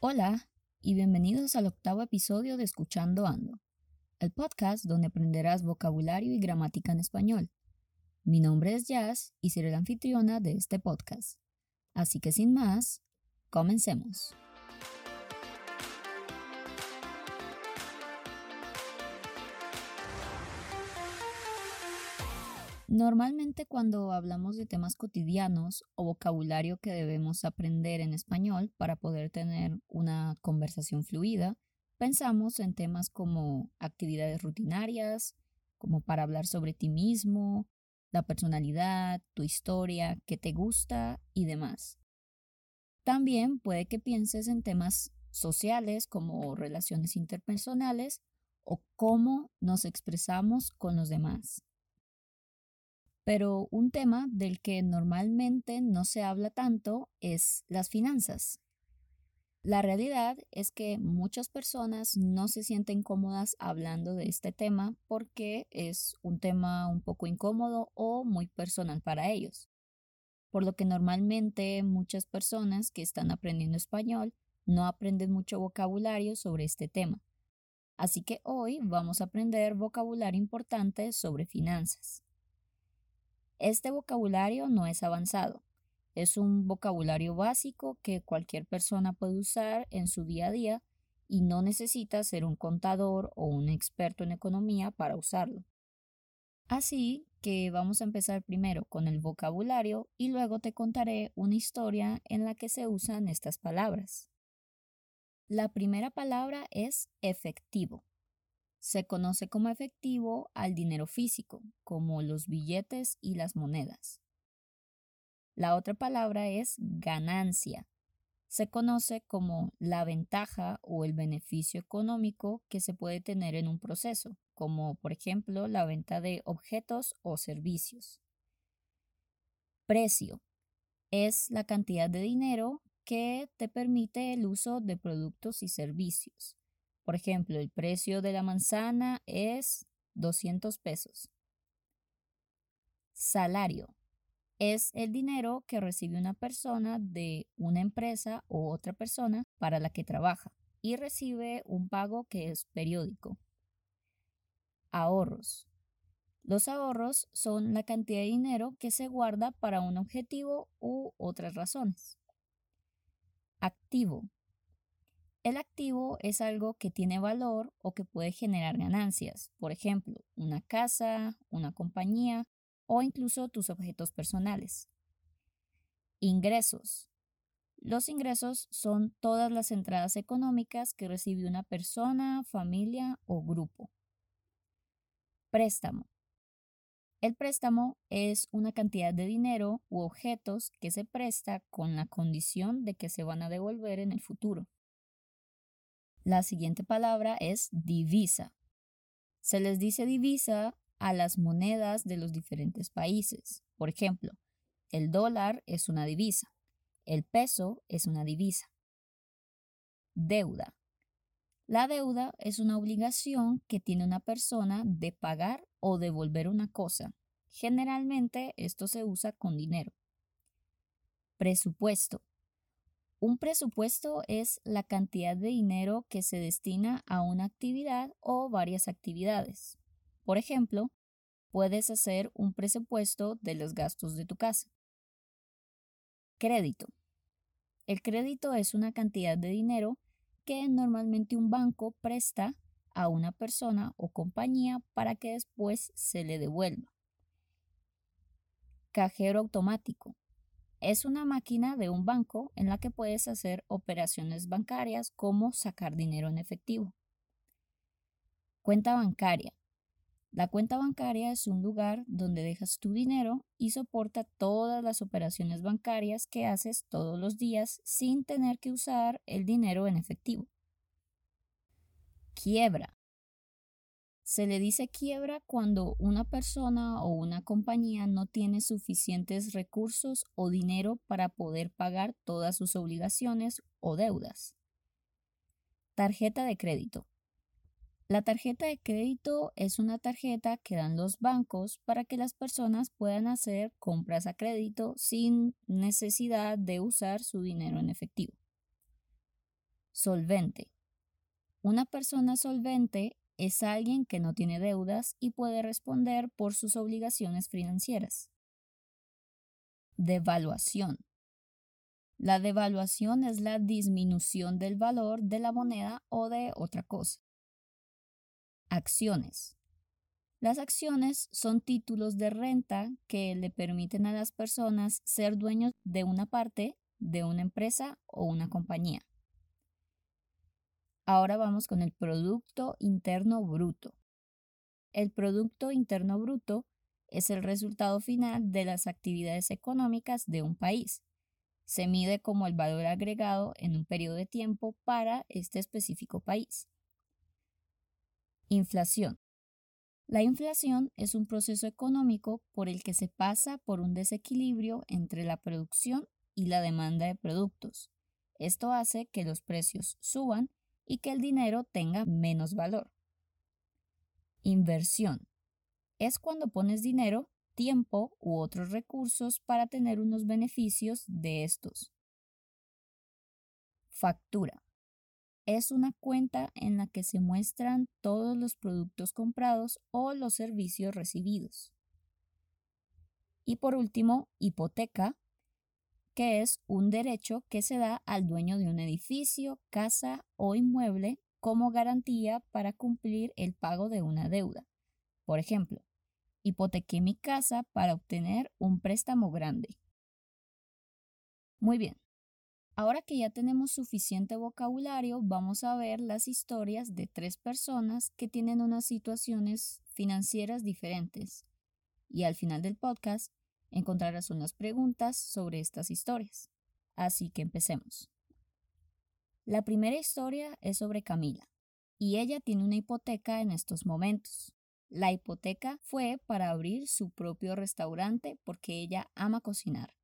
Hola y bienvenidos al octavo episodio de Escuchando Ando, el podcast donde aprenderás vocabulario y gramática en español. Mi nombre es Jazz y seré la anfitriona de este podcast. Así que sin más, comencemos. Normalmente cuando hablamos de temas cotidianos o vocabulario que debemos aprender en español para poder tener una conversación fluida, pensamos en temas como actividades rutinarias, como para hablar sobre ti mismo, la personalidad, tu historia, qué te gusta y demás. También puede que pienses en temas sociales como relaciones interpersonales o cómo nos expresamos con los demás. Pero un tema del que normalmente no se habla tanto es las finanzas. La realidad es que muchas personas no se sienten cómodas hablando de este tema porque es un tema un poco incómodo o muy personal para ellos. Por lo que normalmente muchas personas que están aprendiendo español no aprenden mucho vocabulario sobre este tema. Así que hoy vamos a aprender vocabulario importante sobre finanzas. Este vocabulario no es avanzado. Es un vocabulario básico que cualquier persona puede usar en su día a día y no necesita ser un contador o un experto en economía para usarlo. Así que vamos a empezar primero con el vocabulario y luego te contaré una historia en la que se usan estas palabras. La primera palabra es efectivo. Se conoce como efectivo al dinero físico, como los billetes y las monedas. La otra palabra es ganancia. Se conoce como la ventaja o el beneficio económico que se puede tener en un proceso, como por ejemplo la venta de objetos o servicios. Precio es la cantidad de dinero que te permite el uso de productos y servicios. Por ejemplo, el precio de la manzana es 200 pesos. Salario es el dinero que recibe una persona de una empresa o otra persona para la que trabaja y recibe un pago que es periódico. Ahorros. Los ahorros son la cantidad de dinero que se guarda para un objetivo u otras razones. Activo el activo es algo que tiene valor o que puede generar ganancias, por ejemplo, una casa, una compañía o incluso tus objetos personales. Ingresos. Los ingresos son todas las entradas económicas que recibe una persona, familia o grupo. Préstamo. El préstamo es una cantidad de dinero u objetos que se presta con la condición de que se van a devolver en el futuro. La siguiente palabra es divisa. Se les dice divisa a las monedas de los diferentes países. Por ejemplo, el dólar es una divisa, el peso es una divisa. Deuda. La deuda es una obligación que tiene una persona de pagar o devolver una cosa. Generalmente esto se usa con dinero. Presupuesto. Un presupuesto es la cantidad de dinero que se destina a una actividad o varias actividades. Por ejemplo, puedes hacer un presupuesto de los gastos de tu casa. Crédito. El crédito es una cantidad de dinero que normalmente un banco presta a una persona o compañía para que después se le devuelva. Cajero automático. Es una máquina de un banco en la que puedes hacer operaciones bancarias como sacar dinero en efectivo. Cuenta bancaria. La cuenta bancaria es un lugar donde dejas tu dinero y soporta todas las operaciones bancarias que haces todos los días sin tener que usar el dinero en efectivo. Quiebra. Se le dice quiebra cuando una persona o una compañía no tiene suficientes recursos o dinero para poder pagar todas sus obligaciones o deudas. Tarjeta de crédito. La tarjeta de crédito es una tarjeta que dan los bancos para que las personas puedan hacer compras a crédito sin necesidad de usar su dinero en efectivo. Solvente. Una persona solvente es alguien que no tiene deudas y puede responder por sus obligaciones financieras. Devaluación. La devaluación es la disminución del valor de la moneda o de otra cosa. Acciones. Las acciones son títulos de renta que le permiten a las personas ser dueños de una parte de una empresa o una compañía. Ahora vamos con el Producto Interno Bruto. El Producto Interno Bruto es el resultado final de las actividades económicas de un país. Se mide como el valor agregado en un periodo de tiempo para este específico país. Inflación. La inflación es un proceso económico por el que se pasa por un desequilibrio entre la producción y la demanda de productos. Esto hace que los precios suban y que el dinero tenga menos valor. Inversión. Es cuando pones dinero, tiempo u otros recursos para tener unos beneficios de estos. Factura. Es una cuenta en la que se muestran todos los productos comprados o los servicios recibidos. Y por último, hipoteca que es un derecho que se da al dueño de un edificio, casa o inmueble como garantía para cumplir el pago de una deuda. Por ejemplo, hipotequé mi casa para obtener un préstamo grande. Muy bien. Ahora que ya tenemos suficiente vocabulario, vamos a ver las historias de tres personas que tienen unas situaciones financieras diferentes. Y al final del podcast encontrarás unas preguntas sobre estas historias. Así que empecemos. La primera historia es sobre Camila, y ella tiene una hipoteca en estos momentos. La hipoteca fue para abrir su propio restaurante porque ella ama cocinar.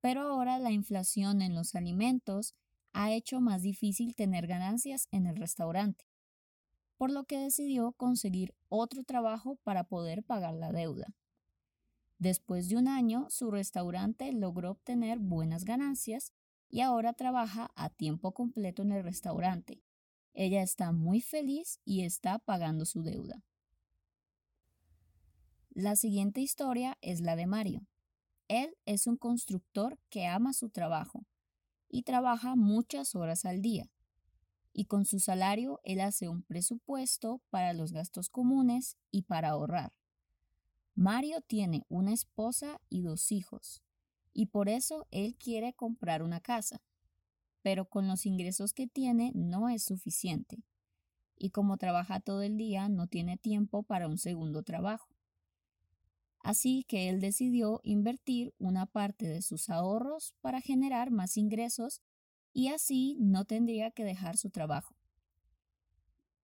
Pero ahora la inflación en los alimentos ha hecho más difícil tener ganancias en el restaurante, por lo que decidió conseguir otro trabajo para poder pagar la deuda. Después de un año, su restaurante logró obtener buenas ganancias y ahora trabaja a tiempo completo en el restaurante. Ella está muy feliz y está pagando su deuda. La siguiente historia es la de Mario. Él es un constructor que ama su trabajo y trabaja muchas horas al día. Y con su salario él hace un presupuesto para los gastos comunes y para ahorrar. Mario tiene una esposa y dos hijos, y por eso él quiere comprar una casa. Pero con los ingresos que tiene no es suficiente, y como trabaja todo el día no tiene tiempo para un segundo trabajo. Así que él decidió invertir una parte de sus ahorros para generar más ingresos y así no tendría que dejar su trabajo.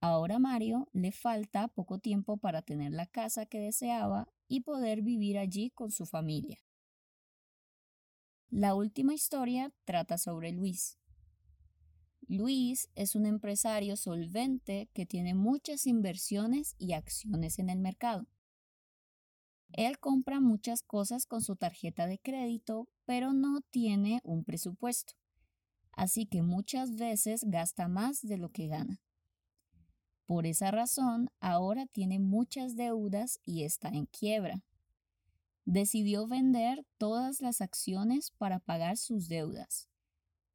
Ahora Mario le falta poco tiempo para tener la casa que deseaba y poder vivir allí con su familia. La última historia trata sobre Luis. Luis es un empresario solvente que tiene muchas inversiones y acciones en el mercado. Él compra muchas cosas con su tarjeta de crédito, pero no tiene un presupuesto, así que muchas veces gasta más de lo que gana. Por esa razón, ahora tiene muchas deudas y está en quiebra. Decidió vender todas las acciones para pagar sus deudas,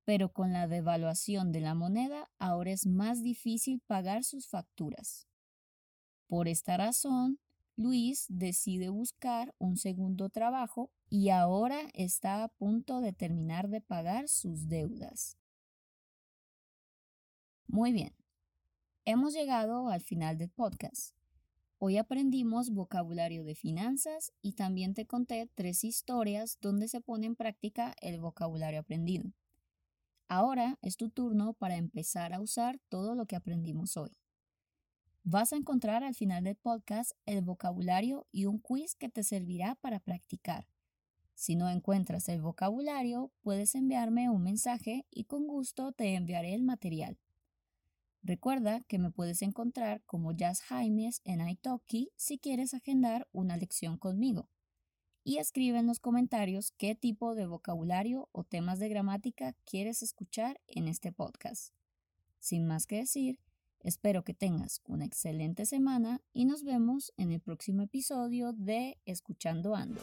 pero con la devaluación de la moneda ahora es más difícil pagar sus facturas. Por esta razón, Luis decide buscar un segundo trabajo y ahora está a punto de terminar de pagar sus deudas. Muy bien, Hemos llegado al final del podcast. Hoy aprendimos vocabulario de finanzas y también te conté tres historias donde se pone en práctica el vocabulario aprendido. Ahora es tu turno para empezar a usar todo lo que aprendimos hoy. Vas a encontrar al final del podcast el vocabulario y un quiz que te servirá para practicar. Si no encuentras el vocabulario, puedes enviarme un mensaje y con gusto te enviaré el material. Recuerda que me puedes encontrar como Jazz Jaimes en Italki si quieres agendar una lección conmigo. Y escribe en los comentarios qué tipo de vocabulario o temas de gramática quieres escuchar en este podcast. Sin más que decir, espero que tengas una excelente semana y nos vemos en el próximo episodio de Escuchando Ando.